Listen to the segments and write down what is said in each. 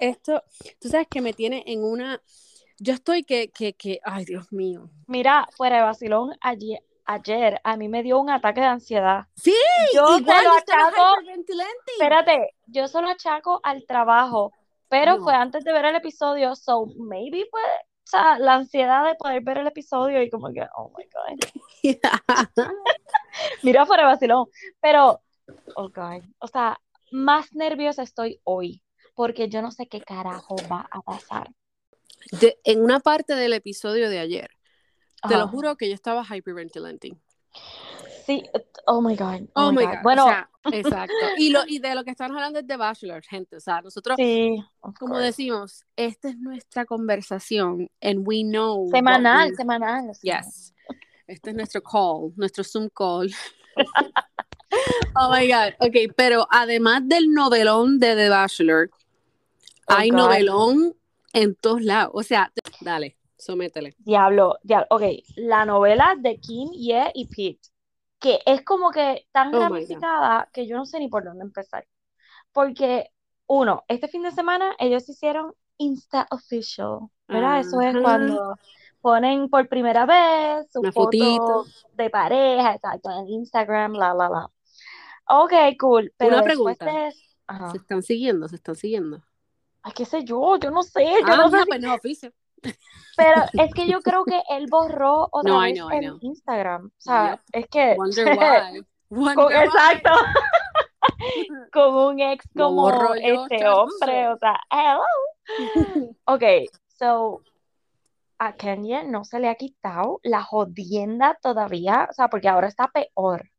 esto, tú sabes que me tiene en una, yo estoy que, que, que, ay Dios mío. Mira, fuera de vacilón, ayer, ayer a mí me dio un ataque de ansiedad. Sí, Yo igual lo achaco, espérate, yo solo achaco al trabajo, pero No. fue antes de ver el episodio, so maybe fue, o sea, la ansiedad de poder ver el episodio y como que, oh my God. Mira, fuera de vacilón, pero, oh God, o sea, más nerviosa estoy hoy, porque yo no sé qué carajo va a pasar. De- en una parte del episodio de ayer, te lo juro que yo estaba hyperventilating. Sí, oh my God, Oh, my God. Bueno, O sea, exacto. Y, lo, y de lo que estamos hablando es de Bachelor, gente. O sea, nosotros, sí, como course. decimos, esta es nuestra conversación and we know. Semanal, we- semanal. Yes. Este es nuestro call, nuestro Zoom call. oh my God. Ok, pero además del novelón de The Bachelor, Oh, hay God. novelón en todos lados. O sea, te- dale, sométele. Diablo, diablo. Ok, la novela de Kim, Ye y Pete, que es como que tan Oh ramificada que yo no sé ni por dónde empezar. Porque, uno, este fin de semana ellos hicieron Insta Official, ¿verdad? Eso es cuando ponen por primera vez su Una foto fotito. de pareja, exacto, en Instagram, la, la, la. Ok, cool, pero Una pregunta. Se están siguiendo, se están siguiendo. Ay, qué sé yo, yo no sé, yo Ah, no sé si pues no, oficio. Pero es que yo creo que él borró otra No, I vez know, I el know. Instagram. O sea, Yep. es que Wonder why. Wonder con, why. exacto, con un ex como yo, este hombre, o sea, hello. Ok, so a Kenya no se le ha quitado la jodienda todavía, o sea, porque ahora está peor.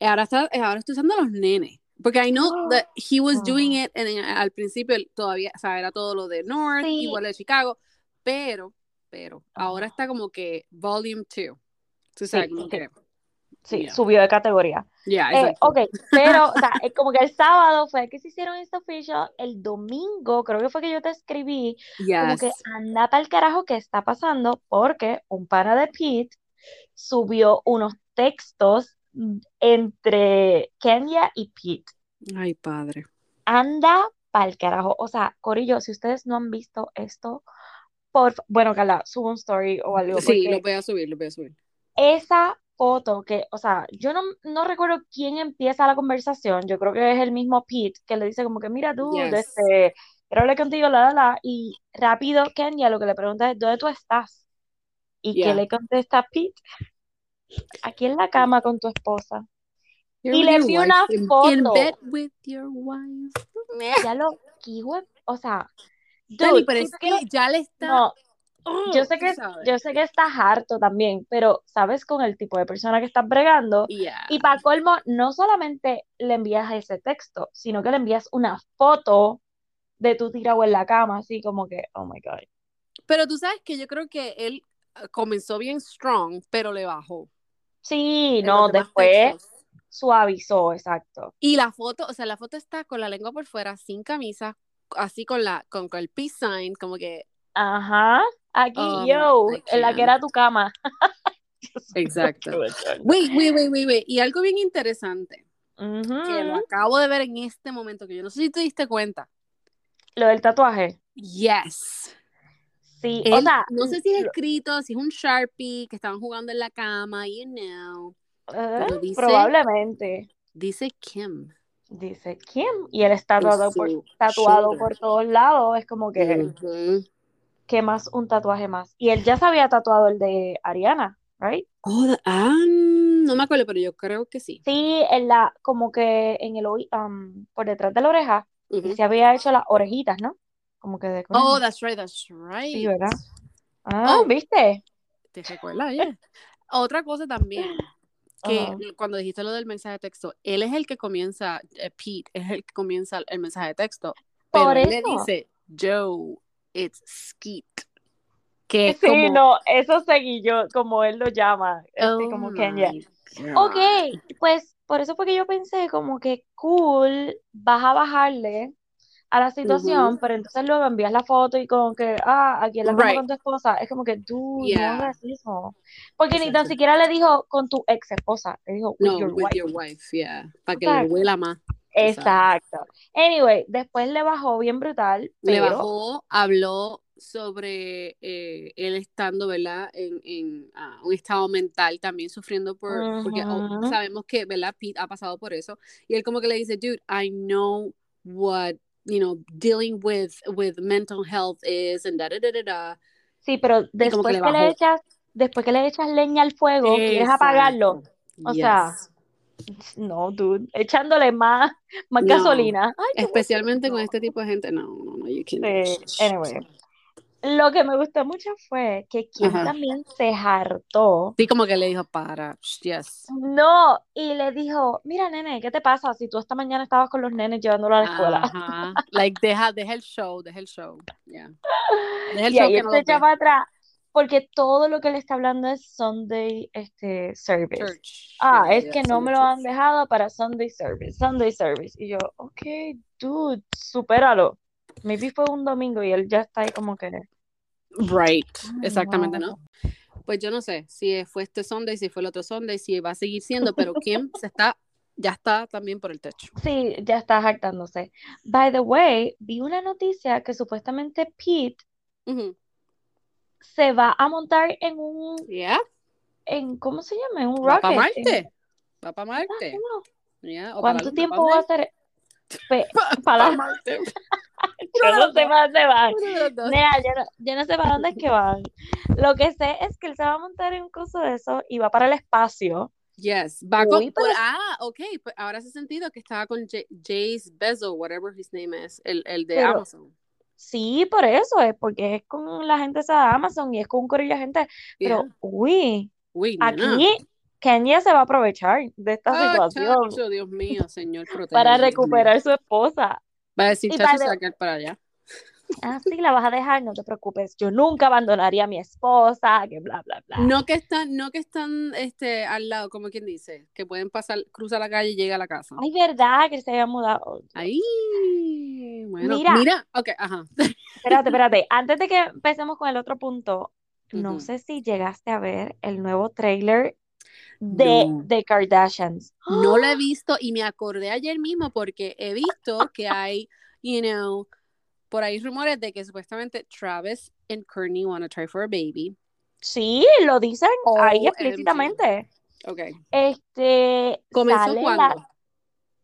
Ahora está, ahora está usando a los nenes. Porque I know that he was doing it and en- al principio todavía, o sea, era todo lo de North, Sí. igual de Chicago, pero, pero, ahora Ajá. está como que volume 2. Tú Sí, que, Sí, Yeah. subió de categoría. ya, Eh, ok, pero, o sea, es como que el sábado fue que se hicieron Insta Official, el domingo, creo que fue que yo te escribí, como que Yes. anda para el carajo que está pasando porque un pana de Pete subió unos textos entre Kenya y Pete. Ay, padre. Anda para el carajo. O sea, Corillo, si ustedes no han visto esto, por bueno, Carla, subo un story o algo, Sí, lo voy a subir, lo voy a subir. esa foto que, o sea, yo no, no recuerdo quién empieza la conversación, yo creo que es el mismo Pete que le dice como que, mira tú, Yes. este, quiero hablar contigo, la, la, la, y rápido Kenya lo que le pregunta es, ¿dónde tú estás? ¿Y qué Yeah. le contesta Pete? Aquí en la cama con tu esposa. You're Y le wife. una foto. In bed with your wife. Ya lo, o sea, Dani, te que ya le está. no, Oh, yo sé que, sabes. yo sé que estás harto también, pero sabes con el tipo de persona que estás bregando, Yeah. y para colmo, no solamente le envías ese texto, sino que le envías una foto de tu tirado en la cama, así como que, oh my God. Pero tú sabes que yo creo que él eh, comenzó bien strong, pero le bajó. Sí, en no, después textos. suavizó, exacto. Y la foto, o sea, la foto está con la lengua por fuera, sin camisa, así con la, con, con el peace sign, como que. Ajá, aquí, Um, yo, en la que era tu cama. Exacto. Wait, wait, wait, wait, wait. Y algo bien interesante, que lo acabo de ver en este momento, que yo no sé si te diste cuenta. Lo del tatuaje. Yes. Sí, o Él- sea, no sé si es escrito, si es un Sharpie, que estaban jugando en la cama, you know. eh, dice- probablemente, Dice Kim. dice Kim, y él está tatuado por, tatuado por todos lados, es como que. ¿qué más? Un tatuaje más. Y él ya se había tatuado el de Ariana, ¿right? Oh, the- ah, no me acuerdo, pero yo creo que sí. Sí, en la, como que en el oí- um, por detrás de la oreja, y se había hecho las orejitas, ¿no? Como que de. Oh, that's right, that's right. Sí, ¿verdad? Ah, Oh. ¿viste? ¿Te recuerdas? Yeah. Otra cosa también, que cuando dijiste lo del mensaje de texto, él es el que comienza, eh, Pete es el que comienza el mensaje de texto, pero Por él le eso. dice, Joe, it's Skeet. Que es Sí, como, no, eso seguí yo, como él lo llama, este, oh como Kenya. God. Ok, pues por eso fue que yo pensé como que cool, vas a bajarle a la situación, Ujú. pero entonces luego envías la foto y como que, ah, aquí en la Right. con tu esposa, es como que, dude, Yeah. no hagas eso. Porque ni tan Exacto. siquiera le dijo con tu ex esposa, le dijo with No, your with wife. your wife, yeah, para que O sea, le huela más. Exacto. Anyway, después le bajó bien brutal. Le bajó, habló sobre eh, él estando, ¿verdad? En, en ah, un estado mental también sufriendo por, porque oh, sabemos que, ¿verdad? Pete ha pasado por eso. Y él como que le dice, dude, I know what, you know, dealing with, with mental health is, and da, da, da, da, Sí, pero después que, le, echas, después que le echas leña al fuego, quieres apagarlo. O sea, no, dude, echándole más, más gasolina. especialmente con este tipo de gente, no, no, no, you Sí, anyway. Lo que me gustó mucho fue que quien también se hartó. Sí, como que le dijo, para, yes. No, y le dijo, mira, nene, ¿qué te pasa si tú esta mañana estabas con los nenes llevándolo a la escuela? Ajá. like, deja, deja el show, deja el show, yeah. Deja el y show ahí que no se echa atrás, porque todo lo que le está hablando es Sunday este, service. Ah, es que no me lo han dejado para Sunday service, Sunday service. Y yo, ok, dude, supéralo. Maybe fue un domingo y él ya está ahí como que. Right, exactamente, ¿no? Pues yo no sé si fue este Sunday, si fue el otro Sunday, si va a seguir siendo, pero Kim se está, ya está también por el techo. Sí, ya está jactándose. By the way, vi una noticia que supuestamente Pete se va a montar en un. Yeah. En, ¿Cómo se llama? En un rocket. Va para Marte. Va para Marte. ¿Cuánto tiempo va a ser? para Marte. yo no sé para dónde van. yo, no, sé para dónde es que van. Lo que sé es que él se va a montar en un curso de eso y va para el espacio. Yes, va con, ah, ok, pues ahora hace sentido que estaba con Jace Bezel, whatever his name is, el, el de Amazon. Sí, por eso es, porque es con la gente de Amazon y es con un corillo de gente, pero uy, uy aquí Kenya se va a aprovechar de esta ah, situación. Dios mío, señor, para recuperar su esposa. Va a decir, chacho, sacar para allá. Ah, sí, la vas a dejar, no te preocupes. Yo nunca abandonaría a mi esposa, que bla, bla, bla. No que están, no que están este, al lado, como quien dice, que pueden pasar, cruzar la calle y llegar a la casa. Ay, verdad, que se había mudado. Ay, bueno, mira, mira, ok, ajá. Espérate, espérate, antes de que empecemos con el otro punto, no sé si llegaste a ver el nuevo trailer de The Kardashians. No lo he visto y me acordé ayer mismo porque he visto que hay, you know, por ahí rumores de que supuestamente Travis and Courtney want to try for a baby. Sí, lo dicen ahí explícitamente. Ok. Este. ¿Comenzó cuándo?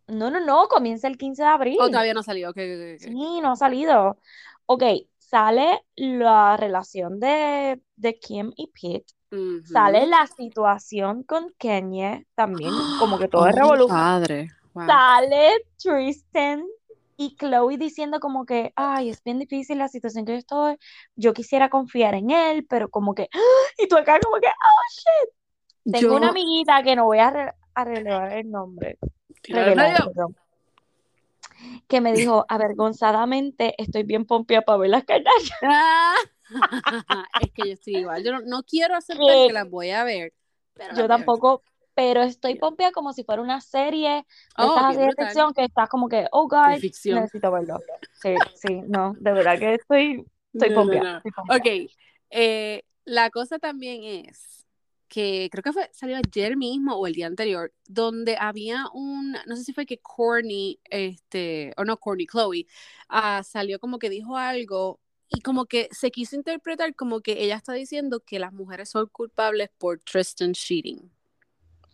No, no, no, comienza el 15 de abril. Oh, todavía no ha salido. Sí, no ha salido. Ok, sale la relación de, de Kim y Pete. Sale la situación con Kenya también, como que todo es oh, revolución. Sale Tristan y Chloe diciendo como que, ay, es bien difícil la situación que yo estoy, yo quisiera confiar en él, pero como que, y tú acá como que, oh, shit. Tengo una amiguita que no voy a, relevar el nombre. que me dijo, avergonzadamente, estoy bien pompía para ver las cañas. es que yo estoy igual. Yo no, quiero aceptar que las voy a ver. yo tampoco, pero estoy pompia como si fuera una serie de oh, ficción que estás como que, oh God, necesito verlo. Sí, sí, no, de verdad que estoy, estoy pompia. Ok, eh, la cosa también es que creo que fue, salió ayer mismo o el día anterior, donde había un, no sé si fue que Corny, este, o no, Corny, Chloe, uh, salió como que dijo algo y como que se quiso interpretar como que ella está diciendo que las mujeres son culpables por Tristan cheating.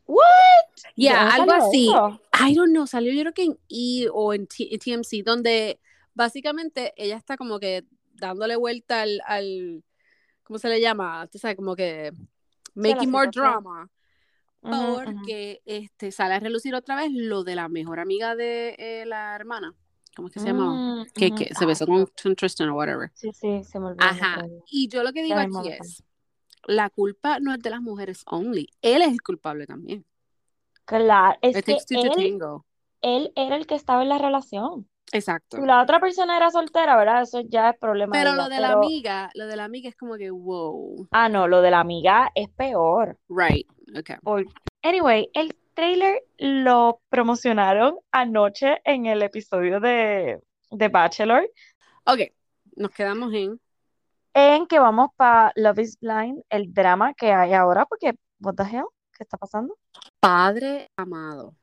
What? Yeah, algo así. I don't know, salió yo creo que en E o en TMC, donde básicamente ella está como que dándole vuelta al, al ¿cómo se le llama? Tú sabes, como que making more drama. Porque este sale a relucir otra vez lo de la mejor amiga de eh, la hermana. ¿Cómo es que se llama? Mm, que, se besó con, Tristan o whatever. Sí, sí, se me olvidó. Ajá. Y yo lo que digo aquí es, la culpa no es de las mujeres only, él es el culpable también. Claro, es que él, era el que estaba en la relación. Exacto. Si la otra persona era soltera, ¿verdad? Eso ya es problema. Pero lo de la amiga, lo de la amiga es como que, wow. Ah, no, lo de la amiga es peor. Right, okay. Anyway, el trailer lo promocionaron anoche en el episodio de, de Bachelor. Ok, nos quedamos en. En que vamos para Love is Blind, el drama que hay ahora, porque, what the hell, ¿qué está pasando? Padre amado.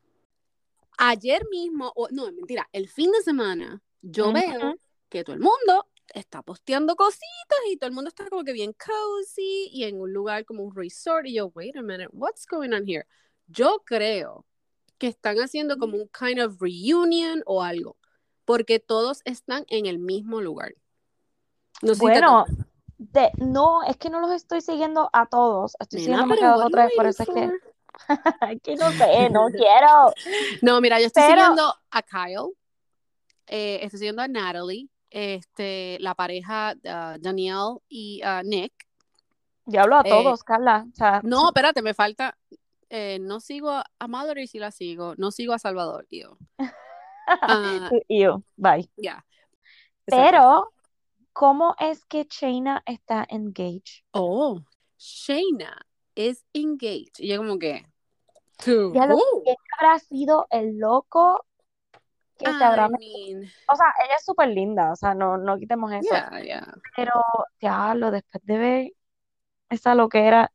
ayer mismo, o no, mentira, el fin de semana, yo veo que todo el mundo está posteando cositas y todo el mundo está como que bien cozy y en un lugar como un resort y yo, wait a minute, what's going on here? Yo creo que están haciendo como un kind of reunion o algo, porque todos están en el mismo lugar. bueno, de, no, es que no los estoy siguiendo a todos, estoy siguiendo a otra vez, por eso es que... que no sé, no quiero. No, mira, yo estoy siguiendo a Kyle, eh, estoy siguiendo a Natalie, este, la pareja uh, Danielle y uh, Nick. Ya hablo a eh, todos, Carla. no, espérate, me falta. Eh, no sigo a Mallory, sí la sigo. No sigo a Salvador, yo. Uh, yo, bye. Ya. Pero, ¿cómo es que Shayna está engaged? Oh, Shayna es engaged. Y yo como que... Ya lo que habrá sido el loco que se habrá O sea, ella es súper linda, o sea, no, no quitemos eso. Pero ya lo después de ver esa lo que era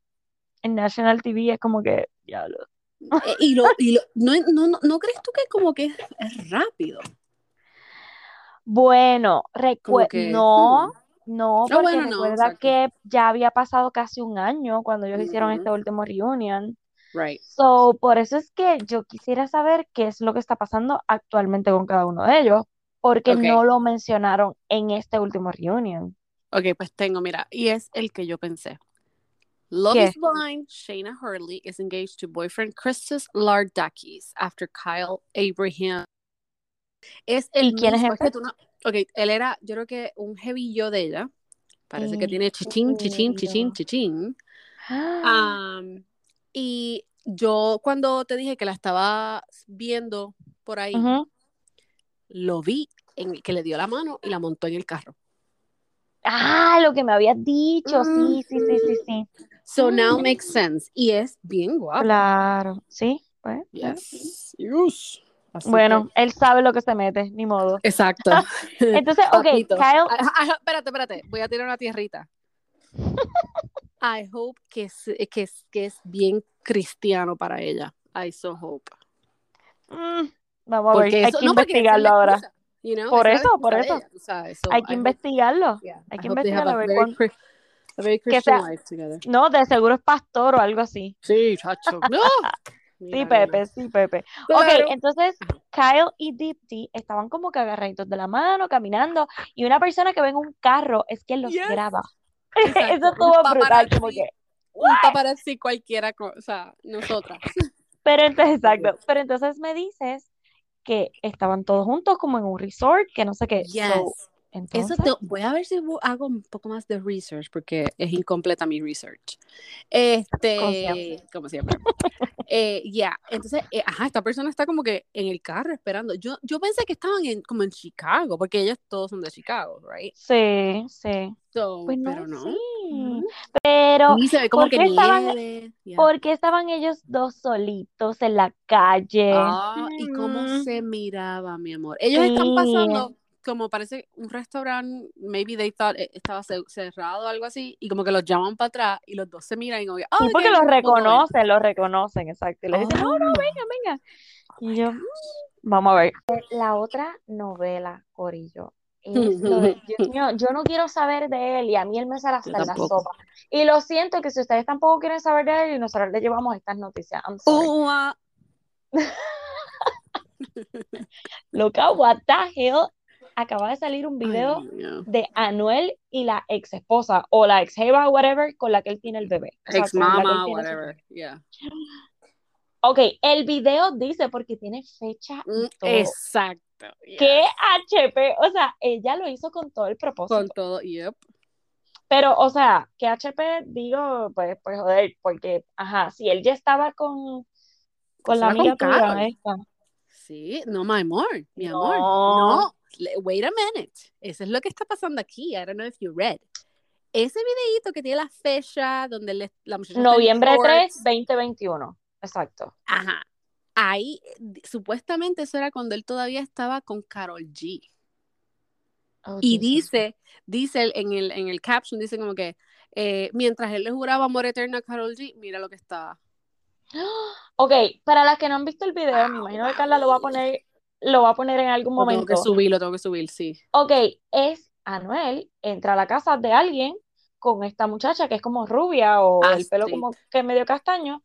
en National TV es como que ya lo. Eh, y lo, y lo no, no, no, crees tú que como que es, rápido? Bueno, recuerdo, no, hmm. no, porque recuerda que ya había pasado casi un año cuando ellos hicieron este último reunion. Right. So, por eso es que yo quisiera saber qué es lo que está pasando actualmente con cada uno de ellos, porque no lo mencionaron en este último reunion. Ok, pues tengo, mira, y es el que yo pensé. Love is Blind, Shayna Hurley is engaged to boyfriend Christus Lardakis after Kyle Abraham. Es el ¿Y quién es este? Ok, él era, yo creo que un heavillo de ella. Parece que tiene chichín, chichín, chichín, chichín. Um, y yo cuando te dije que la estaba viendo por ahí, lo vi en que le dio la mano y la montó en el carro. Ah, lo que me habías dicho, sí, sí, sí, sí, sí. So now makes sense. Y es bien guapo. Claro, sí, pues. Yes. bueno, él sabe lo que se mete, ni modo. Exacto. Entonces, ok, Kyle. espérate, espérate, voy a tirar una tierrita. I hope que es, que es, que es bien cristiano para ella. I so hope. Mm, vamos a ver, hay que investigarlo ahora. por eso, por eso. hay que investigarlo. hay que investigarlo. A ver no, de seguro es pastor o algo así. Sí, chacho. sí, Pepe, sí, Pepe. Ok, entonces Kyle y Dipti estaban como que agarraditos de la mano, caminando, y una persona que ve en un carro es quien los graba. Eso estuvo brutal, como que. Un paparazzi cualquiera, o sea, nosotras. Pero entonces, exacto. Pero entonces me dices que estaban todos juntos como en un resort, que no sé qué. Yes. Eso voy a ver si hago un poco más de research porque es incompleta mi research. Este, como siempre. Eh, ya, entonces, eh, ajá, esta persona está como que en el carro esperando. Yo, yo pensé que estaban en, como en Chicago, porque ellos todos son de Chicago, right? Sí, sí. pues pero no. Pero, ¿por, qué estaban, ¿por, qué estaban, ellos dos solitos en la calle? Ah, y cómo mm. se miraba, mi amor. Ellos están pasando como parece un restaurante, maybe they thought eh, estaba cerrado o algo así, y como que los llaman para atrás y los dos se miran y como, oh, porque los reconocen, los reconocen, exacto. Y le dicen, no, no, oh. venga, venga. Y yo, vamos a ver. La otra novela, Corillo, es lo de, Dios mío, yo no quiero saber de él y a mí él me sale hasta en la sopa. Y lo siento que si ustedes tampoco quieren saber de él y nosotros le llevamos estas noticias. I'm sorry. Loca, what the hell acaba de salir un video de Anuel y la ex esposa o la ex jeva, whatever, con la que él tiene el bebé. ex mama, whatever, yeah. Ok, el video dice porque tiene fecha. Mm, exacto. Que HP, o sea, ella lo hizo con todo el propósito. Con todo, yep. Pero, o sea, que HP, digo, pues, pues joder, porque, ajá, si él ya estaba con, con la amiga esta. Sí, no, my amor, mi amor, no wait a minute, eso es lo que está pasando aquí, I don't know if you read. Ese videito que tiene la fecha donde la muchacha Noviembre 3, 2021, exacto. Ajá, ahí supuestamente eso era cuando él todavía estaba con Carol G. Oh, y dice, dice en el, en el caption, dice como que eh, mientras él le juraba amor eterno a Carol G, mira lo que estaba. Ok, para las que no han visto el video, me imagino que Carla lo va a poner, lo va a poner en algún momento. Lo tengo que subir, lo tengo que subir, sí. Ok, es Anuel, entra a la casa de alguien con esta muchacha que es como rubia o el pelo como que medio castaño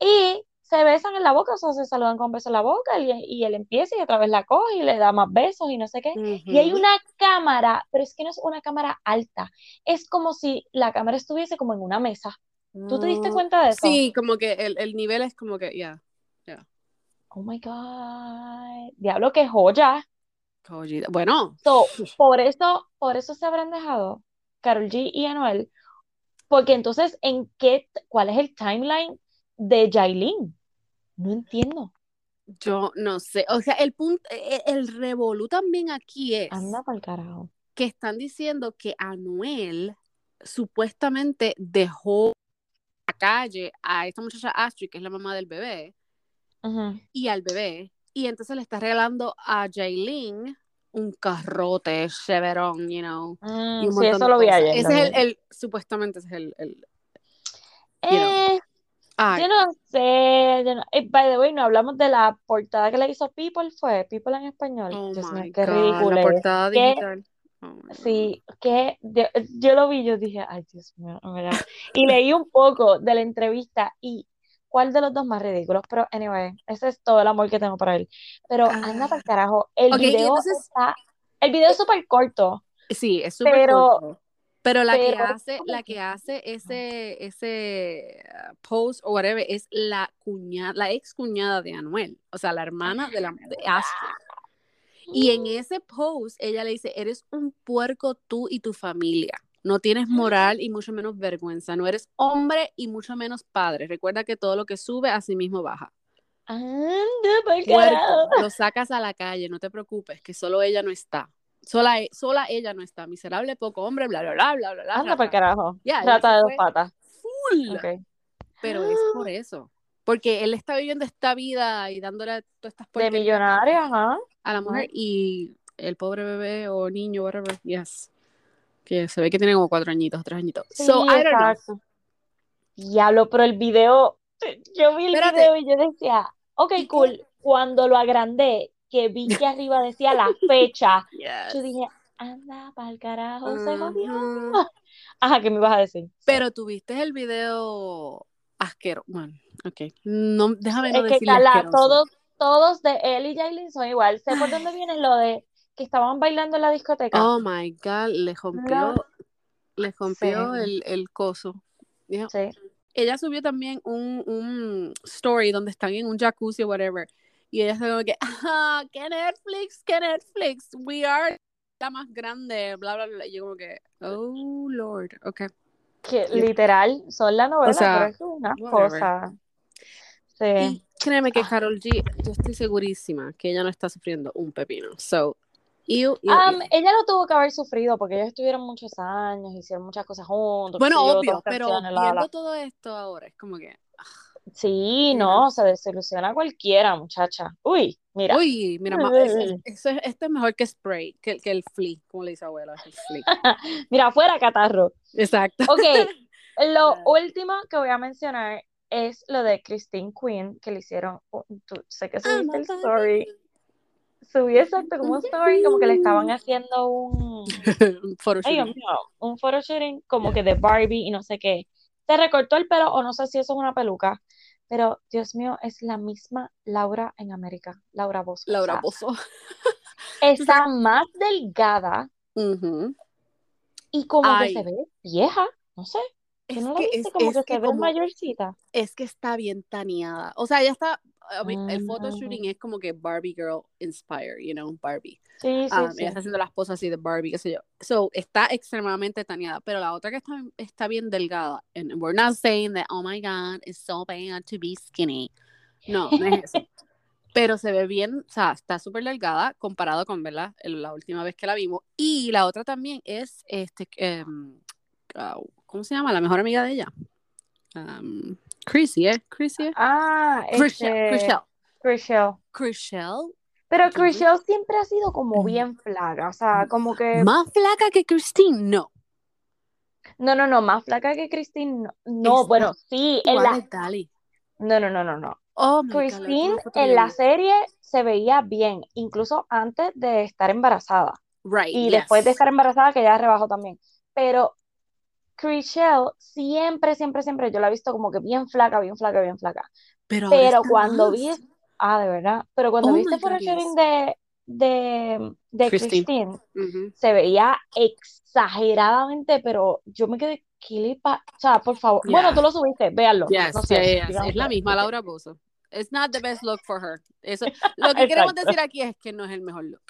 y se besan en la boca, o sea, se saludan con besos en la boca y, y, él empieza y otra vez la coge y le da más besos y no sé qué. Y hay una cámara, pero es que no es una cámara alta, es como si la cámara estuviese como en una mesa. ¿Tú te diste cuenta de eso? Sí, como que el, nivel es como que, ya, ya. Oh my God. Diablo, qué joya. Bueno. por eso, por eso se habrán dejado Carol G y Anuel. Porque entonces, ¿en qué, cuál es el timeline de Jailin? No entiendo. Yo no sé. O sea, el punto, e, e, el, revolú también aquí es. Anda para el carajo. Que están diciendo que Anuel supuestamente dejó la calle a esta muchacha Astrid, que es la mamá del bebé, y al bebé. Y entonces le está regalando a Jailin un carrote Chevron, you know. Mm, sí, eso lo vi ayer. Ese es el, supuestamente ese es el, el eh, yo no sé, yo no, eh, by the way, no hablamos de la portada que le hizo People, fue People en español. Oh my qué ridículo. La portada digital. Oh sí, que yo, lo vi, yo dije, ay Dios mío, y leí un poco de la entrevista y cuál de los dos más ridículos, pero anyway, ese es todo el amor que tengo para él. Pero anda para el ah. carajo, el video está, el video es súper corto. Sí, es súper corto. Pero la que hace, la que hace ese, ese uh, post o whatever es la cuñada, la ex cuñada de Anuel, o sea, la hermana de la de Astrid. Y en ese post ella le dice, eres un puerco tú y tu familia. No tienes moral y mucho menos vergüenza. No eres hombre y mucho menos padre. Recuerda que todo lo que sube a sí mismo baja. Anda, lo sacas a la calle, no te preocupes, que solo ella no está. Sola, e, sola ella no está. Miserable, poco hombre, bla, bla, bla, bla, bla. Anda para carajo. Trata de dos patas. Full. Pero es por eso. Porque él está viviendo esta vida y dándole todas estas De millonaria, ajá. A la mujer y el pobre bebé o niño, whatever, yes. Que se ve que tiene como cuatro añitos, tres añitos. Sí, so, I don't Diablo, pero el video, yo vi el video y yo decía, ok, cool. Cuando lo agrandé, que vi que arriba decía la fecha, yo dije, anda para el carajo, se jodió. Ajá, ¿qué me ibas a decir? Pero tuviste el video asqueroso. Bueno, ok. No, déjame no es que todos, todos de él y Jailin son igual. Sé por dónde viene lo de que estaban bailando en la discoteca. Oh my god, le rompió, le rompió el, el coso. Sí. Ella subió también un, un story donde están en un jacuzzi o whatever y ella se como que, ah, ¿qué Netflix? ¿Qué Netflix? We are la más grande, bla, bla, bla. Y yo como que, oh, Lord, ok. Que literal, son la novela, pero es una cosa. Sí. Y créeme que Carol G, yo estoy segurísima que ella no está sufriendo un pepino. So, ella lo tuvo que haber sufrido porque ellos estuvieron muchos años, hicieron muchas cosas juntos. Bueno, obvio, pero viendo todo esto ahora, es como que... Ah, Sí, no, se desilusiona cualquiera, muchacha. Uy, mira. Uy, mira, esto es mejor que spray, que, que el flea, como le dice abuela, el mira, fuera catarro. Exacto. Ok, lo último que voy a mencionar es lo de Christine Quinn, que le hicieron, sé que subiste el story. Subí exacto como un story, como que le estaban haciendo un, un photoshooting. un photoshooting como que de Barbie y no sé qué. Se recortó el pelo, o no sé si eso es una peluca, pero Dios mío, es la misma Laura en América, Laura Bozo. Laura Bozo. está más delgada y como que se ve vieja, no sé. Es no que, es, como que se ve mayorcita. Es que está bien taneada. O sea, ya está. El photoshooting mm. es como que Barbie Girl inspired, you know, Barbie. Sí, sí, um, sí. Ella está haciendo las poses así de Barbie, qué sé yo. So, está extremadamente taneada. Pero la otra que está, está bien delgada. And we're not saying that, oh my God, it's so bad to be skinny. No, no es eso. pero se ve bien, o sea, está súper delgada comparado con, ¿verdad? La última vez que la vimos. Y la otra también es, este, um, ¿cómo se llama? La mejor amiga de ella. Um, Chrissy, ¿eh? Chrissy. ¿eh? Ah, Chriselle. Este... Chriselle. Chriselle. Pero Chriselle siempre ha sido como bien flaca, o sea, como que... Más flaca que Christine, no. No, no, no, más flaca que Christine, no. no bueno, sí, en la... No, no, no, no, no. Oh, God, Christine en la serie se veía bien, incluso antes de estar embarazada. Right, Y después de estar embarazada, que ya rebajó también. Pero Chriselle siempre, siempre, siempre, yo la he visto como que bien flaca, bien flaca, bien flaca. Pero Pero cuando vi, ah, de verdad, pero cuando Oh vi my God, photoshootting yes. de, de, de Christine. Christine, Ujú. se veía exageradamente, pero yo me quedé, ¿qué le pasa? O sea, por favor, bueno, Yeah. tú lo subiste, véanlo, Yes, no sé, yeah, yes. Es la misma. Laura Bozo. It's not the best look for her. Eso, lo que queremos decir aquí es que no es el mejor look.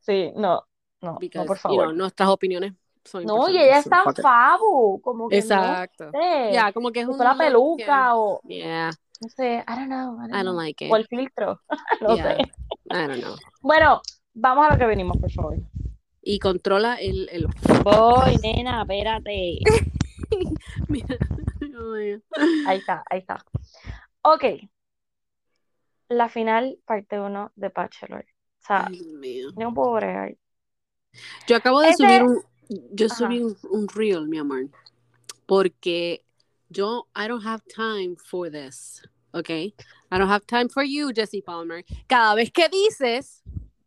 Sí, no, no, no, Because, por you favor. know, nuestras opiniones son No, y ella está en fabu, como que no Exacto. sé, Ya, como que es si un fue la look que- peluca o, Yeah, no sé, I don't know, I don't I don't know. like O it. el filtro, no Yeah. sé. I don't know. Bueno, vamos a lo que venimos, por favor. Y controla el... el... Voy, nena, espérate. Mira. Ahí está, ahí está. Ok. La final, parte 1 de Bachelor. O sea, Dios mío. no puedo bregar. Yo acabo de Ese- subir un, yo Ajá. subí un, un reel, mi amor, porque yo, I don't have time for this, ¿ok? I don't have time for you, Jesse Palmer. Cada vez que dices,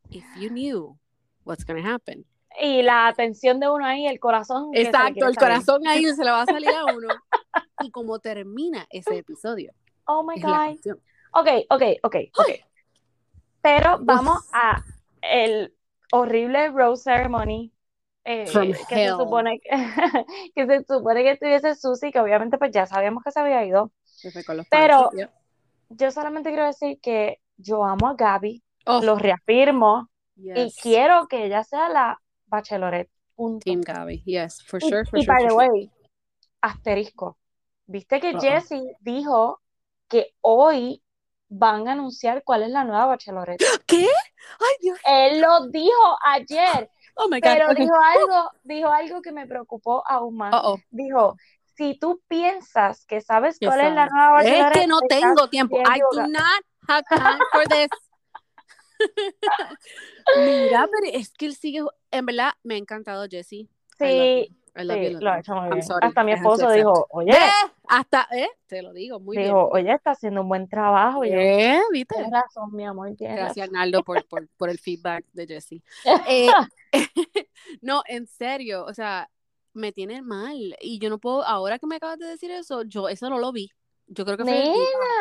if you knew what's going to happen. Y la atención de uno ahí, el corazón. Exacto, el salir. corazón ahí se le va a salir a uno. Y como termina ese episodio, Oh my God. Ok, ok, ok, ok. Pero vamos a el horrible rose ceremony. Eh, que se supone que, que se supone que estuviese Susie, que obviamente pues ya sabíamos que se había ido. Pero-. Yo solamente quiero decir que yo amo a Gaby, Oh, lo reafirmo, yes. y quiero que ella sea la bachelorette. Punto. Team Gaby, yes, for Y, sure, for y sure. by for the sure. way, asterisco. ¿Viste que Uh-oh. Jessie dijo que hoy van a anunciar cuál es la nueva bachelorette? ¿Qué? Ay, Dios. Él lo dijo ayer, Oh my God. pero okay. dijo algo, dijo algo que me preocupó aún más. Dijo, si tú piensas que sabes cuál es la nueva Es bachelorette, que no tengo tiempo. I do not have time for this. Mira, pero es que él sigue. En verdad, me ha encantado Jesse. Sí. I love sí, you, lo ha you. hecho muy bien. sorry, Hasta mi esposo accept. dijo, oye. Hasta, ¿eh? Te lo digo, muy dijo, bien. oye, está haciendo un buen trabajo. Yo, ¿Eh? ¿Viste? tienes razón, mi amor, Gracias. Arnaldo, por, por, por el feedback de Jesse. Eh, no, en serio, o sea, me tiene mal. Y yo no puedo, ahora que me acabas de decir eso, yo eso no lo vi. Yo creo que fue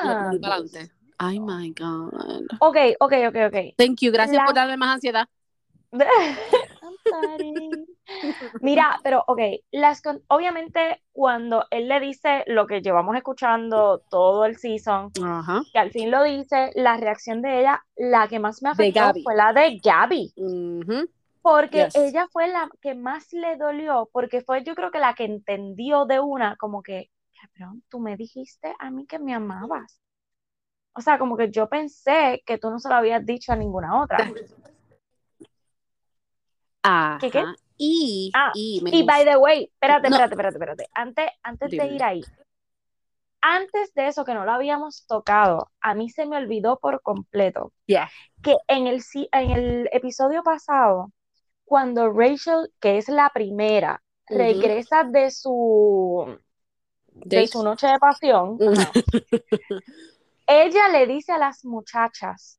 adelante. Ay, my God. Ok, ok, ok, ok. Thank you, gracias La- por darme más ansiedad. I'm sorry. Mira, pero ok, las con- obviamente cuando él le dice lo que llevamos escuchando todo el season, Ajá. que al fin lo dice, la reacción de ella, la que más me afectó fue la de Gaby, porque Yes. ella fue la que más le dolió, porque fue yo creo que la que entendió de una, como que, cabrón, tú me dijiste a mí que me amabas. O sea, como que yo pensé que tú no se lo habías dicho a ninguna otra. Ajá. ¿Qué, qué? Y, Ah, y, me Y by the way, espérate, No. espérate, espérate, espérate. Antes, antes de ir ahí, antes de eso que no lo habíamos tocado, a mí se me olvidó por completo Yeah. que en el, en el episodio pasado, cuando Rachel, que es la primera, regresa de su, de su noche de pasión, ella le dice a las muchachas,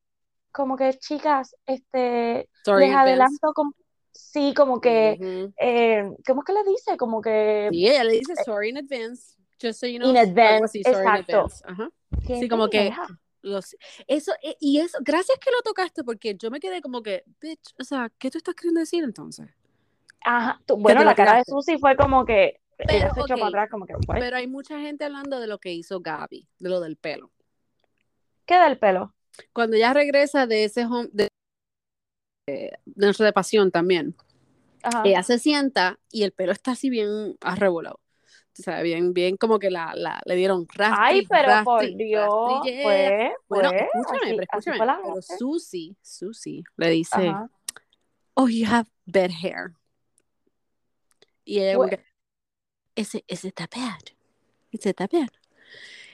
como que chicas, este, Sorry les adelanto, como, sí, como que, eh, ¿cómo es que le dice? Como que Sí, ella le dice sorry in advance. Just so you know. In advance, así, sorry in exacto. advance. Ajá. Qué Sí, como que los, eso, eh, y eso, gracias que lo tocaste, porque yo me quedé como que, bitch, o sea, ¿qué tú estás queriendo decir entonces? Ajá, tú- bueno, la cara de. Susi fue como que Pero, se para atrás, como que, "What? Pero hay mucha gente hablando de lo que hizo Gaby, de lo del pelo. ¿Qué del pelo? Cuando ella regresa de ese home, de, de nuestra de pasión también, Ajá. ella se sienta y el pelo está así bien arrebolado. O sea, bien, bien como que la, la, le dieron rastri, Ay, pero por rastri, Dios, rastrillera. fue, Bueno, fue, escúchame, así, pero escúchame. fue la Pero. Susie, Susie le dice, Ajá. oh, you have bad hair. Y ella como Pues- que, ese, ese está bad. Ese está bad.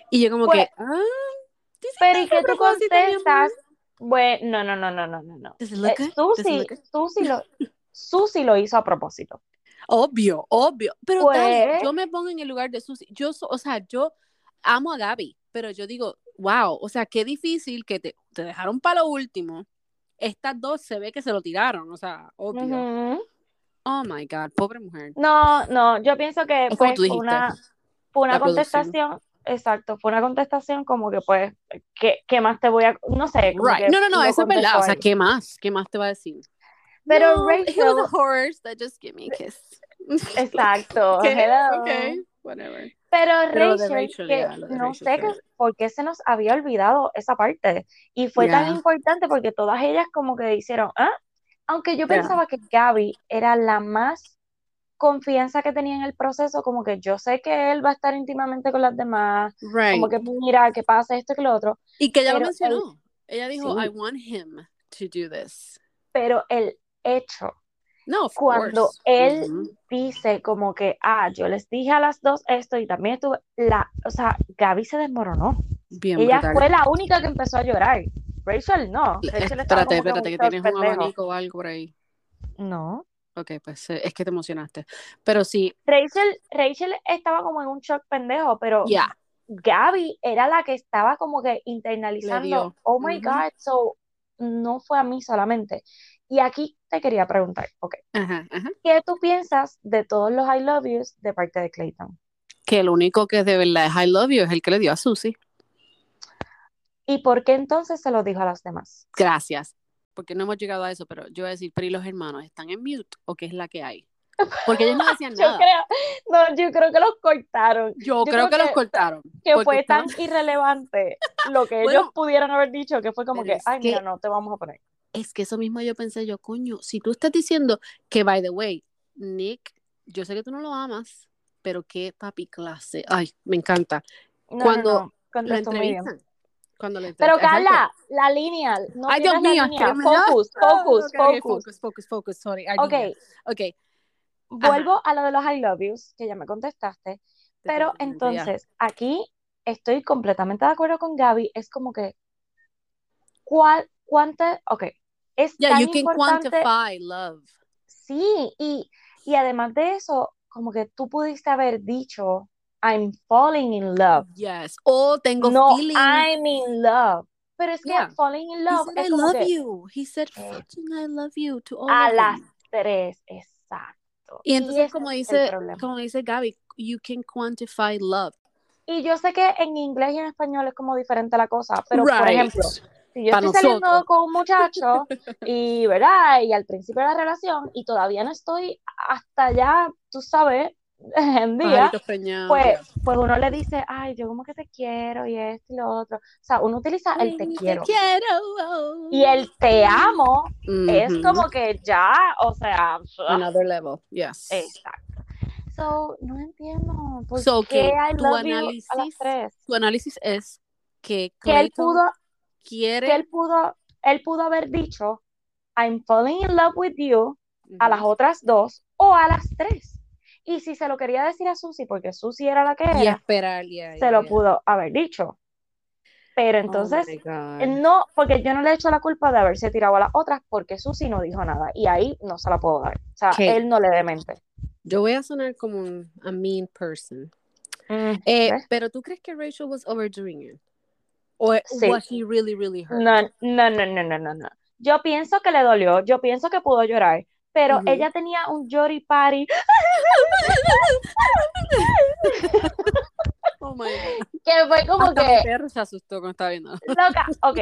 Y yo como Pues- que, ah, ¿dice Pero ¿y qué tú contestas? Bueno, no, no, no, no, no, no. Eh, Susi? Susi lo, Susi lo hizo a propósito. Obvio, obvio. Pero Pues- dale, yo me pongo en el lugar de Susie. Yo, so- o sea, yo amo a Gaby. pero yo digo, wow, o sea, qué difícil que te, te dejaron para lo último. Estas dos se ve que se lo tiraron, o sea, obvio. Oh my God, pobre mujer. No, no, yo pienso que fue una, una contestación, exacto, fue una contestación como que pues, ¿qué, qué más te voy a, no sé. Right. No, no, no, eso es verdad, o sea, ¿qué más? ¿Qué más te va a decir? Pero no, Rachel. Was a horse that just gave me a kiss. Exacto. Hello. Okay, whatever. Pero Rachel, que no sé por qué se nos había olvidado esa parte. Y fue tan importante porque todas ellas como que hicieron, ¿ah? Aunque yo pensaba que Gaby era la más confianza que tenía en el proceso, como que yo sé que él va a estar íntimamente con las demás, como que mira, que pasa esto que lo otro. Y que ella lo mencionó. ella dijo, I want him to do this. Pero el hecho no, cuando él dice como que, ah, yo les dije a las dos esto y también estuve, la, o sea, Gaby se desmoronó. Bien Ella fue la única que empezó a llorar. Rachel no. Rachel espérate, espérate, que tienes un abanico o algo por ahí. No. Ok, pues eh, es que te emocionaste. Pero sí. Rachel, Rachel estaba como en un shock pendejo, pero ya Gaby era la que estaba como que internalizando, oh my God, so no fue a mí solamente. Y aquí te quería preguntar, ok, ¿qué tú piensas de todos los I love yous de parte de Clayton? Que el único que de verdad es I love you es el que le dio a Susie. ¿Y por qué entonces se lo dijo a los demás? Gracias, porque no hemos llegado a eso, pero yo voy a decir, pero ¿y los hermanos están en mute o qué es la que hay? Porque ellos no decían nada. yo creo, no, yo creo que los cortaron. Yo, creo, que, los cortaron. Que fue tan irrelevante lo que ellos pudieron haber dicho que fue como que, ay, mira, no te vamos a poner es que eso mismo yo pensé yo, coño, si tú estás diciendo que, by the way, Nick, yo sé que tú no lo amas, pero qué papi clase. Ay, me encanta. cuando lo entrevistan. Cuando le pero Carla, la línea. No Ay, Dios mío. Focus, focus, focus, focus. Focus, focus, sorry. ok. Ok. Vuelvo a lo de los I love yous, que ya me contestaste. Pero entonces, aquí estoy completamente de acuerdo con Gaby. Es como que, ¿cuál, cuánta, ok, es yeah, you can quantify love. Sí, y, y además de eso, como que tú pudiste haber dicho, I'm falling in love. Yes, o tengo no, feelings. I'm in love. Pero es que falling in love He said, I love you. He said, eh, I love you to all A las tres, exacto. Y entonces, como, dice, como dice Gaby, you can quantify love. Y yo sé que en inglés y en español es como diferente la cosa, pero por ejemplo, si yo estoy saliendo con un muchacho y, ¿verdad? Y al principio de la relación y todavía no estoy hasta ya, tú sabes, en día, pues, pues uno le dice, ay, yo como que te quiero y esto y lo otro. O sea, uno utiliza el te quiero. Y el te amo es como que ya, o sea, another level, yes. Exacto. So, no entiendo por qué I love análisis, you a las tres. Tu análisis es que, que él pudo quiere. Que él pudo, él pudo haber dicho, I'm falling in love with you a las otras dos o a las tres. Y si se lo quería decir a Susie, porque Susie era la que era, y esperar, se lo pudo haber dicho. Pero oh entonces, no, porque yo no le he hecho la culpa de haberse tirado a las otras porque Susie no dijo nada. Y ahí no se la puedo dar. O sea, él no le demente. Yo voy a sonar como un a mean person. Mm, eh, pero tú crees que Rachel was overdoing it? ¿O sí. was he really, really hurt? No, no, no, no, no, no, no. Yo pienso que le dolió, yo pienso que pudo llorar, pero ella tenía un Jory party. oh my God. Que fue como Hasta que. Mi perro se asustó cuando estaba viendo. Loca, ok.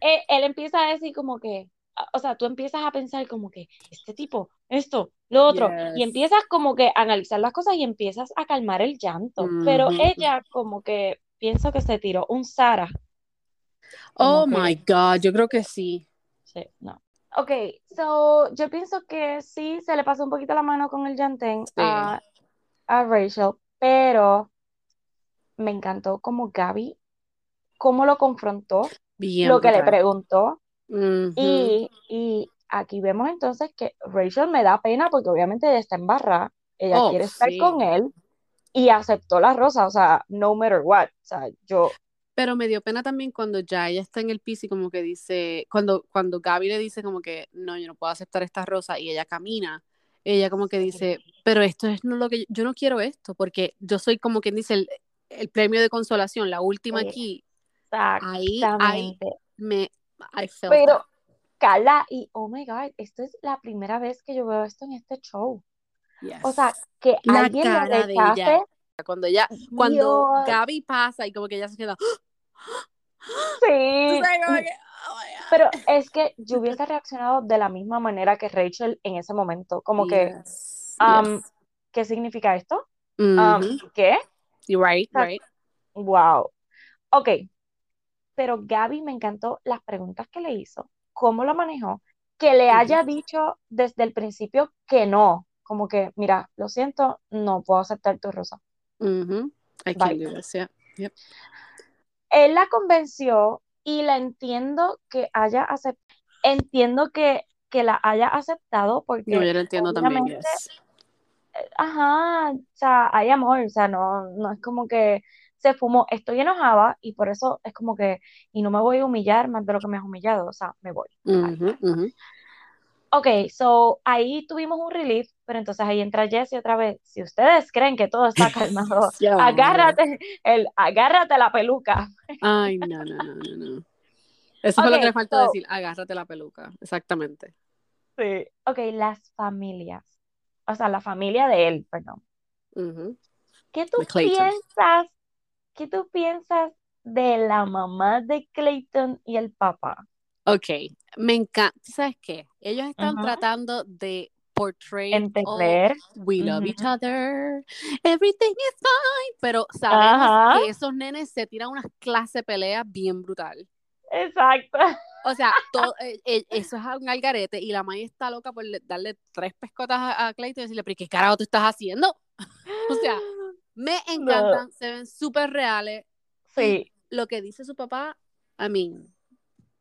él, él, empieza a decir como que. O sea, tú empiezas a pensar como que este tipo, esto, lo otro, yes. y empiezas como que a analizar las cosas y empiezas a calmar el llanto. Mm -hmm. Pero ella como que pienso que se tiró un Sara. Oh my God, yo creo que sí. Sí, no. Ok, so yo pienso que sí se le pasó un poquito la mano con el llantén sí. a, a, Rachel, pero me encantó como Gaby, cómo lo confrontó, Bien, lo que le preguntó. Uh -huh. y, y, aquí vemos entonces que Rachel me da pena porque obviamente ella está en barra, ella oh, quiere estar sí. con él, y aceptó la rosa, o sea, no matter what, o sea, yo... Pero me dio pena también cuando ya ella está en el piso y como que dice, cuando, cuando Gaby le dice como que, no, yo no puedo aceptar esta rosa y ella camina, ella como que dice, pero esto es no lo que, yo no quiero esto, porque yo soy como quien dice, el, el premio de consolación, la última aquí, ahí, ahí me, I felt Pero, Carla, y oh my God, esto es la primera vez que yo veo esto en este show. O sea, que la alguien cara de ella. Cuando ella, cuando Gaby pasa y como que ella se queda. Sí. Oh pero es que yo hubiese reaccionado de la misma manera que Rachel en ese momento. Como que, um, ¿qué significa esto? Um, ¿Qué? Right, right. Wow. Ok. Pero Gaby me encantó las preguntas que le hizo, cómo lo manejó, que le haya dicho desde el principio que no, como que, mira, lo siento, no puedo aceptar tu rosa. I can't do this, Yep. Él la convenció y la entiendo que haya aceptado, entiendo que, que la haya aceptado porque... yo lo entiendo también, yes. Ajá, o sea, hay amor, o sea, no, no es como que se fumó, estoy enojada y por eso es como que, y no me voy a humillar más de lo que me has humillado, o sea, me voy. Ok, so ahí tuvimos un relief, pero entonces ahí entra Jessie otra vez. Si ustedes creen que todo está calmado, agárrate, el, agárrate la peluca. Ay, no, no, no, no, no. Eso fue lo que le faltó decir, agárrate la peluca, exactamente. Sí, ok, las familias, o sea, la familia de él, perdón. ¿Qué tú piensas? ¿Qué tú piensas de la mamá de Clayton y el papá? Ok, me encanta. ¿Sabes qué? Ellos están tratando de portray entender. we love each other everything is fine pero sabemos que esos nenes se tiran unas clase pelea bien brutal. Exacto. O sea todo, eh, eh, eso es un algarete y la May está loca por darle tres pescotas a, Clayton y decirle pero qué carajo tú estás haciendo o sea me encantan se ven súper reales sí. lo que dice su papá I mean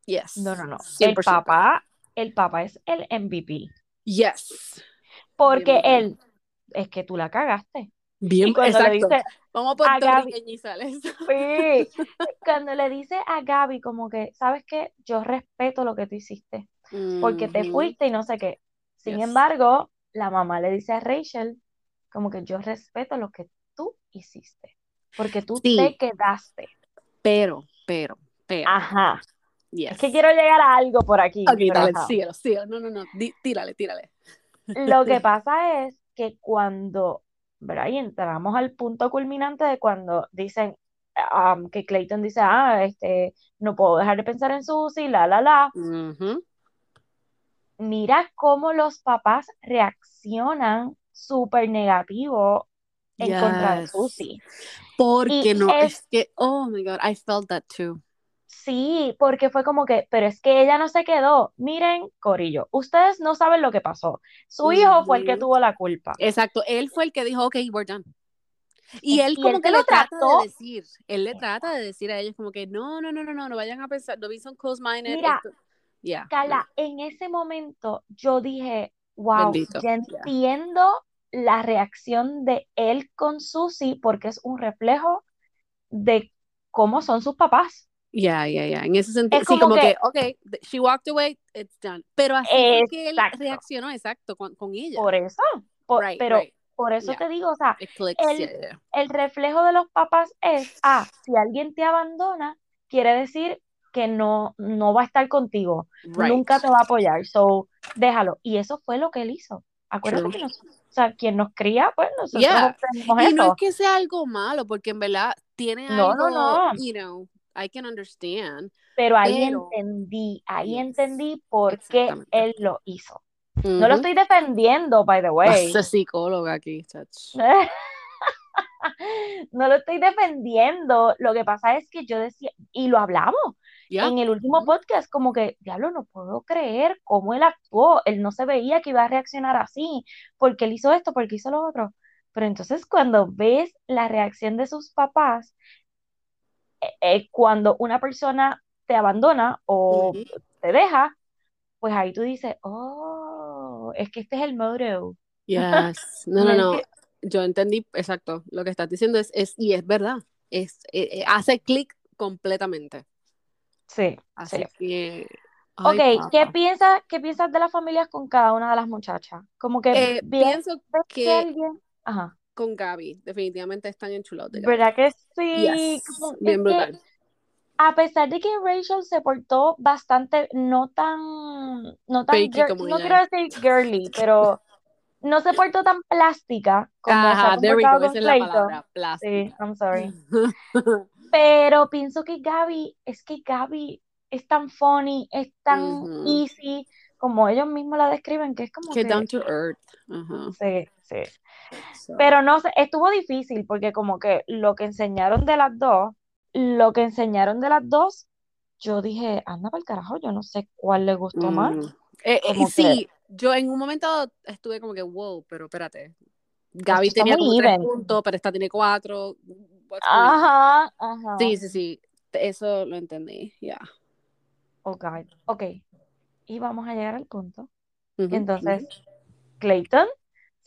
Yes. No, no, no. El papá, el papá es el MVP. Yes. Porque él, es que tú la cagaste. Bien, cuando le dice Vamos por a Gaby, Sí. cuando le dice a Gaby como que, ¿sabes qué? Yo respeto lo que tú hiciste. Porque te fuiste y no sé qué. Sin embargo, la mamá le dice a Rachel como que yo respeto lo que tú hiciste. Porque tú te quedaste. Pero, pero, pero. Ajá. Es que quiero llegar a algo por aquí. Ok, dale, síguelo, síguelo. No, no, no, tírale, tírale. Lo que pasa es que cuando, ¿verdad? Y entramos al punto culminante de cuando dicen um, que Clayton dice, ah, este, no puedo dejar de pensar en Susie, la, la, la. Mira cómo los papás reaccionan súper negativo en contra de Susie. Porque no, es que, oh my God, I felt that too. Sí, porque fue como que, pero es que ella no se quedó. Miren, Corillo, ustedes no saben lo que pasó. Su hijo fue el que tuvo la culpa. Exacto, él fue el que dijo, ok, we're done. Y él como que le trata de decir, él le trata de decir a ellos como que no, no, no, no, no, no vayan a pensar, no be close minded. Mira, yeah, Carla, en ese momento yo dije, wow, ya entiendo la reacción de él con Susie porque es un reflejo de cómo son sus papás. Ya, ya, ya. En ese sentido, sí, como que, ok, she walked away, it's done. Pero así es que él reaccionó, exacto, con, con, ella. Por eso, pero por eso te digo, o sea, el, el, reflejo de los papás es, ah, si alguien te abandona, quiere decir que no, no va a estar contigo, nunca te va a apoyar, so, déjalo. Y eso fue lo que él hizo. Acuérdate que nosotros, o sea, quien nos cría, pues nosotros yeah. Y no es que sea algo malo, porque en verdad tiene algo, no, no. you know, I can understand. Pero ahí entendí, ahí entendí por qué él lo hizo. No lo estoy defendiendo, by the way. Esa psicóloga aquí, no lo estoy defendiendo. Lo que pasa es que yo decía, y lo hablamos en el último podcast, como que, diablo, no puedo creer cómo él actuó. Él no se veía que iba a reaccionar así, porque él hizo esto, porque hizo lo otro. Pero entonces cuando ves la reacción de sus papás, eh, eh, cuando una persona te abandona o te deja, pues ahí tú dices, oh, es que este es el modo. Yes. No, no, no. Yo entendí, exacto, lo que estás diciendo es, es y es verdad, es, eh, hace clic completamente. Sí. Así que... ok, ¿qué piensas, ¿qué piensas de las familias con cada una de las muchachas? Como que pienso que, alguien... Ajá con Gaby. Definitivamente están enchulados de ¿Verdad que sí? Bien brutal. a pesar de que Rachel se portó bastante no tan, no tan, no quiero decir girly, pero no se portó tan plástica como Ajá, se ha comportado con Clayton. Sí, I'm sorry. pero pienso que Gaby, es que Gaby es tan funny, es tan easy, como ellos mismos la describen, que es como que... down to earth. Sí, sí. Pero no sé, estuvo difícil porque como que lo que enseñaron de las dos, lo que enseñaron de las dos, yo dije, anda para el carajo, yo no sé cuál le gustó más. Mm. Eh, eh, sí, yo en un momento estuve como que, wow, pero espérate. Gaby tenía como tres puntos, pero esta tiene cuatro. Ajá, ajá. Sí, sí, sí. Eso lo entendí, ya. Ok, ok. Y vamos a llegar al punto. Entonces, Clayton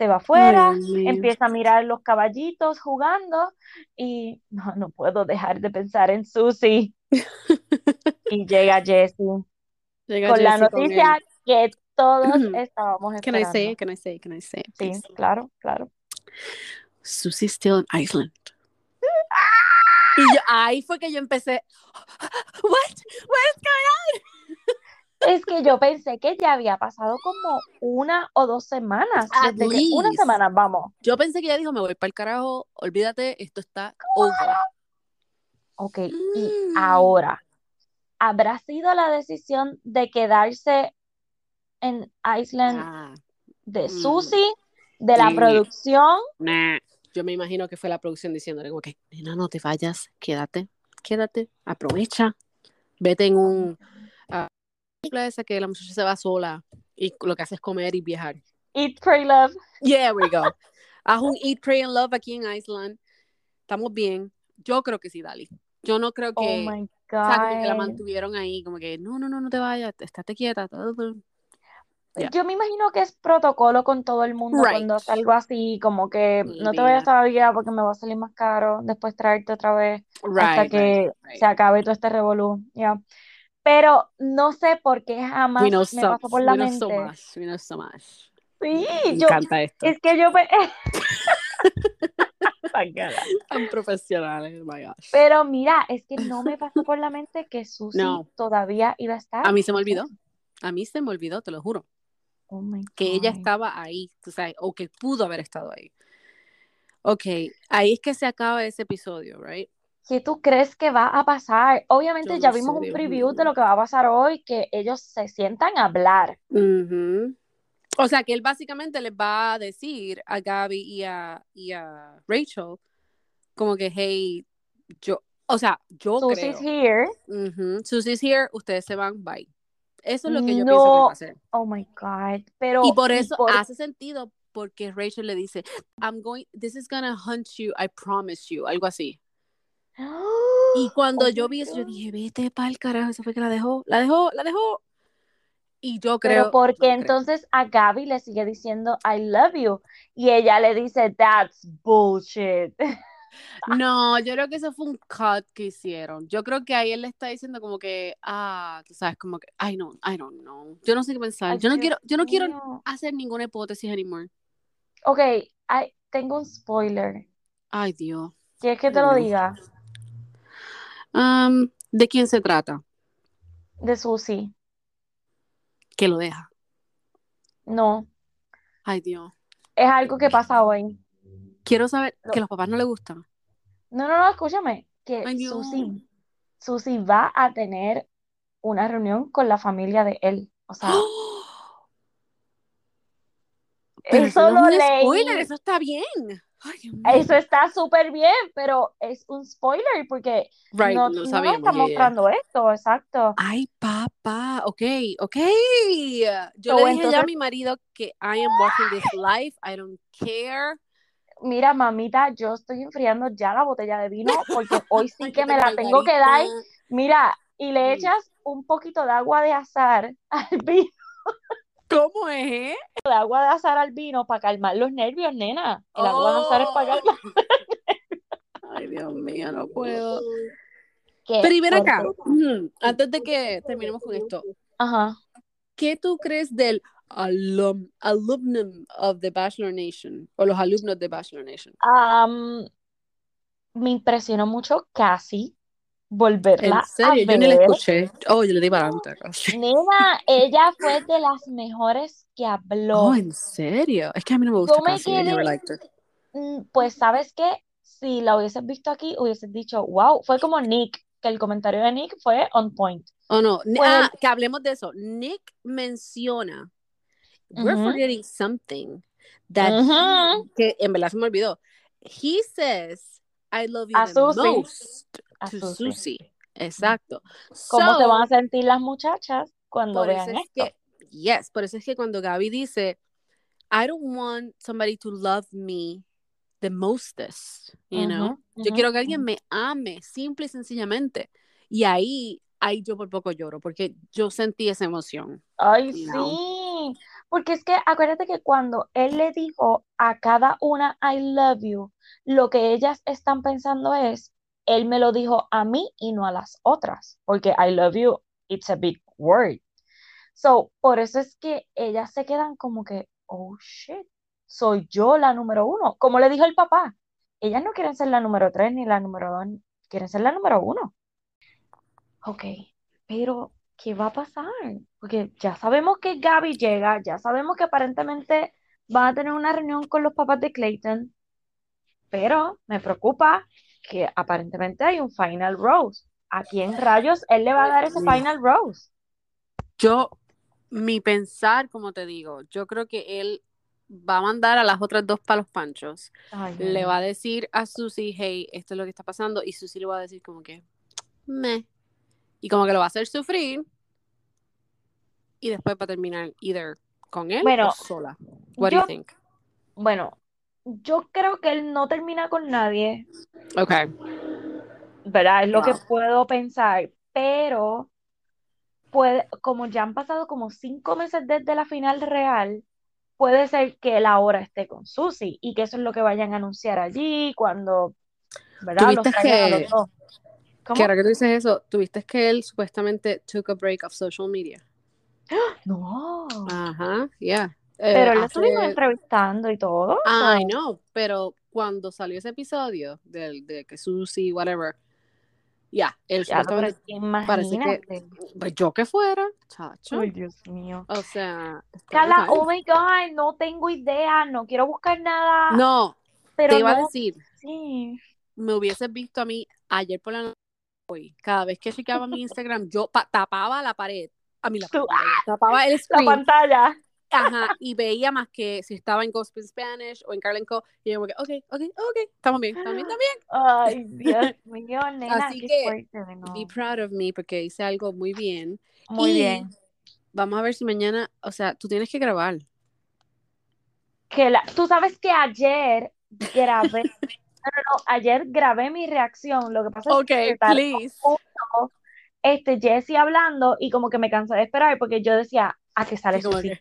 se va afuera, empieza a mirar los caballitos jugando y no, no puedo dejar de pensar en Susie. y llega Jesse con la noticia que todos estábamos esperando. Can I say Can I say Can I say Sí, claro, claro. Susie's still in Iceland. y ahí fue que yo empecé, what? What's going on? Es que yo pensé que ya había pasado como una o dos semanas. una semana, vamos. Yo pensé que ella dijo, me voy para el carajo, olvídate, esto está over. Ok, y mm. ahora, ¿habrá sido la decisión de quedarse en Iceland ah, de mm. Susie, de la producción? Yo me imagino que fue la producción diciéndole, como que, no, no te vayas, quédate, quédate, aprovecha, vete en un esa que la muchacha se va sola y lo que hace es comer y viajar. Eat, pray, love. Yeah, we go. Haz un eat, pray and love aquí en Iceland. Estamos bien. Yo creo que sí, Dali. Yo no creo que, oh my God. que la mantuvieron ahí, como que no, no, no, no te vayas, estate quieta. Yo me imagino que es protocolo con todo el mundo cuando es algo así, como que no te vayas todavía porque me va a salir más caro después traerte otra vez hasta que se acabe todo este revolú. Ya. Pero no sé por qué jamás me pasó por la mente. We so much. Sí, me encanta esto. Es que yo. Tan profesionales, my gosh. Pero mira, es que no me pasó por la mente que Susie todavía iba a estar. A mí se me olvidó. A mí se me olvidó, te lo juro. Oh my que ella estaba ahí, tú sabes, o que pudo haber estado ahí. Ok, ahí es que se acaba ese episodio, right? ¿Qué tú crees que va a pasar? Obviamente ya vimos un preview de lo que va a pasar hoy, que ellos se sientan a hablar. O sea, que él básicamente les va a decir a Gaby y a, y a Rachel, como que, hey, yo, o sea, yo Susie's creo. here. Susie's here, ustedes se van, bye. Eso es lo que yo pienso que va a hacer. Oh my God. Pero, y por eso hace sentido, porque Rachel le dice, I'm going, this is gonna hunt you, I promise you, algo así. Y cuando yo vi eso, yo dije, vete para el carajo, eso fue que la dejó, la dejó, la dejó. Y yo creo. Pero porque entonces a Gaby le sigue diciendo I love you y ella le dice that's bullshit. No, yo creo que eso fue un cut que hicieron. Yo creo que ahí él le está diciendo como que, ah, tú sabes, como que, I don't, I don't know. Yo no sé qué pensar. yo no quiero, yo no quiero hacer ninguna hipótesis anymore. Ok, tengo un spoiler. Ay, Dios. ¿Quieres que te lo diga? ¿De quién se trata? De Susi. Que lo deja. No. Ay, Dios. Es algo que pasa hoy. Quiero saber que los papás no le gustan. No, no, no, escúchame. Que Susi, va a tener una reunión con la familia de él. O sea. Eso lo leí. eso está bien. Eso está súper bien, pero es un spoiler porque no, no, está mostrando esto, exacto. Ay, papá, ok, ok. Yo le dije ya a mi marido que I am watching this life, I don't care. Mira, mamita, yo estoy enfriando ya la botella de vino porque hoy sí que me la tengo que dar. Mira, y le echas un poquito de agua de azar al vino. ¿Cómo es? El agua de azar al vino para calmar los nervios, nena. El agua de azar es para calmar los nervios. Ay, Dios mío, no puedo. Pero y ven acá, antes de que terminemos con esto. Ajá. ¿Qué tú crees del alum, alumnum of the Bachelor Nation o los alumnos de Bachelor Nation? Um, me impresionó mucho casi volverla ¿En serio? a Yo ni la ver. escuché. Oh, yo le di para adelante. Nena, ella fue de las mejores que habló. Oh, ¿en serio? Es que a mí no me gusta casi. I never liked her. Mm, Pues, ¿sabes qué? Si la hubieses visto aquí, hubieses dicho, wow, fue como Nick, que el comentario de Nick fue on point. Oh, no. Pues- ah, que hablemos de eso. Nick menciona, we're forgetting something that he- que en verdad se me olvidó. He says, I love you the most A to Susie. Susie. Exacto. ¿Cómo se So, van a sentir las muchachas cuando vean eso es esto? que, yes, por eso es que cuando Gaby dice, I don't want somebody to love me the mostest, you know. Yo quiero que alguien me ame, simple y sencillamente. Y ahí, ahí yo por poco lloro, porque yo sentí esa emoción. Ay, know. sí, porque es que acuérdate que cuando él le dijo a cada una I love you, lo que ellas están pensando es, él me lo dijo a mí y no a las otras, porque I love you, it's a big word. So, por eso es que ellas se quedan como que, oh shit, soy yo la número uno, como le dijo el papá. Ellas no quieren ser la número tres ni la número dos, quieren ser la número uno. Ok, pero ¿qué va a pasar? Porque ya sabemos que Gaby llega, ya sabemos que aparentemente van a tener una reunión con los papás de Clayton, pero me preocupa que aparentemente hay un final rose. ¿A quién rayos él le va a dar ese final rose? Yo, mi pensar, como te digo, yo creo que él va a mandar a las otras dos palos panchos. Ay, Le va a decir a Susie, hey, esto es lo que está pasando. Y Susie le va a decir como que, me. Y como que lo va a hacer sufrir. Y después va a terminar either con él Bueno, o sola. What do yo- you think? Bueno, yo creo que él no termina con nadie, Okay. ¿verdad? Es lo que puedo pensar, pero puede, como ya han pasado como cinco meses desde la final real, puede ser que él ahora esté con Susie y que eso es lo que vayan a anunciar allí cuando, ¿verdad? Los ¿Tuviste traigan a que- los dos. ¿Cómo? Que ahora que tú dices eso, ¿tuviste que él supuestamente took a break of social media? No, Ajá, yeah. Eh, pero él lo hace- estuvimos entrevistando y todo. So- know, pero cuando salió ese episodio del de que Susie, whatever, ya, Ya, supuestamente, es que parece que- pues yo que fuera, chacho. Ay, Dios mío. O sea, Carla, oh my God, no tengo idea, no quiero buscar nada, no, pero te iba a no, decir, sí. me hubieses visto a mí ayer por la noche, hoy, cada vez que chequeaba mi Instagram, yo pa- tapaba la pared, a mí la Tú- pared, tapaba el La pantalla. Ajá, y veía más que si estaba en Gospel Spanish o en Carlin Co, y yo como que, ok, ok, ok, estamos bien, estamos bien, estamos bien. Ay, Dios mío, nena, Así qué que, fuerte, no. Be proud of me porque hice algo muy bien. Muy y bien. Vamos a ver si mañana, o sea, tú tienes que grabar. Que la, tú sabes que ayer grabé, no, ayer grabé mi reacción. Lo que pasa es Ok, que please. mucho, este Jesse hablando y como que me cansé de esperar porque yo decía, a que sale Y como Susi, que,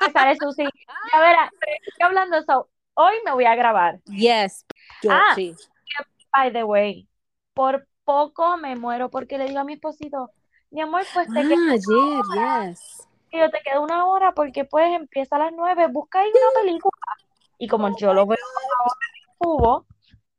a que sale Susi. Ya verás, estoy hablando de eso. Hoy me voy a grabar. yes, yo Ah. sí. By the way, por poco me muero porque le digo a mi esposito, mi amor, pues te Ah, queda ayer, yes. Y yo te queda una hora porque pues empieza a las nueve, busca ahí una película. Y como yo lo veo ahora en cubo,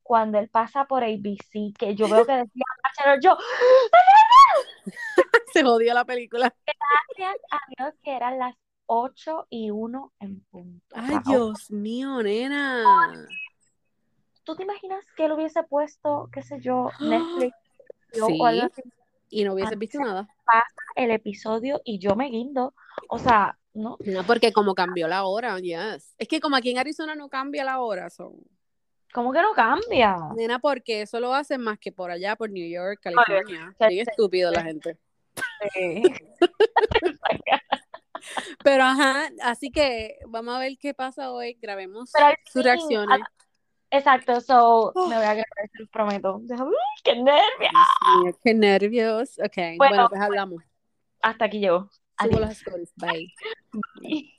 cuando él pasa por ABC, que yo veo que decía Bachelor, yo, Se jodió la película. gracias a Dios que eran las 8 y 1 en punto. Ay, Dios mío, nena. ¿Tú te imaginas que él hubiese puesto, qué sé yo, Netflix Sí. algo así, Y no hubieses Ah, visto nada. el episodio y yo me guindo? O sea, ¿no? No, porque como cambió la hora, yes. Es que como aquí en Arizona no cambia la hora, son. ¿Cómo que no cambia? Nena, porque eso lo hacen más que por allá, por New York, California. sí, Bien sí. estúpido la gente. Sí. Pero ajá, así que vamos a ver qué pasa hoy. Grabemos Pero sus fin, reacciones. Exacto, so Oh. me voy a grabar, se los prometo. Deja- ¡Uy, ¡Qué mío, qué nervios. Ok, Bueno, bueno, pues hablamos. Hasta aquí llego. Adiós. las stories. Bye.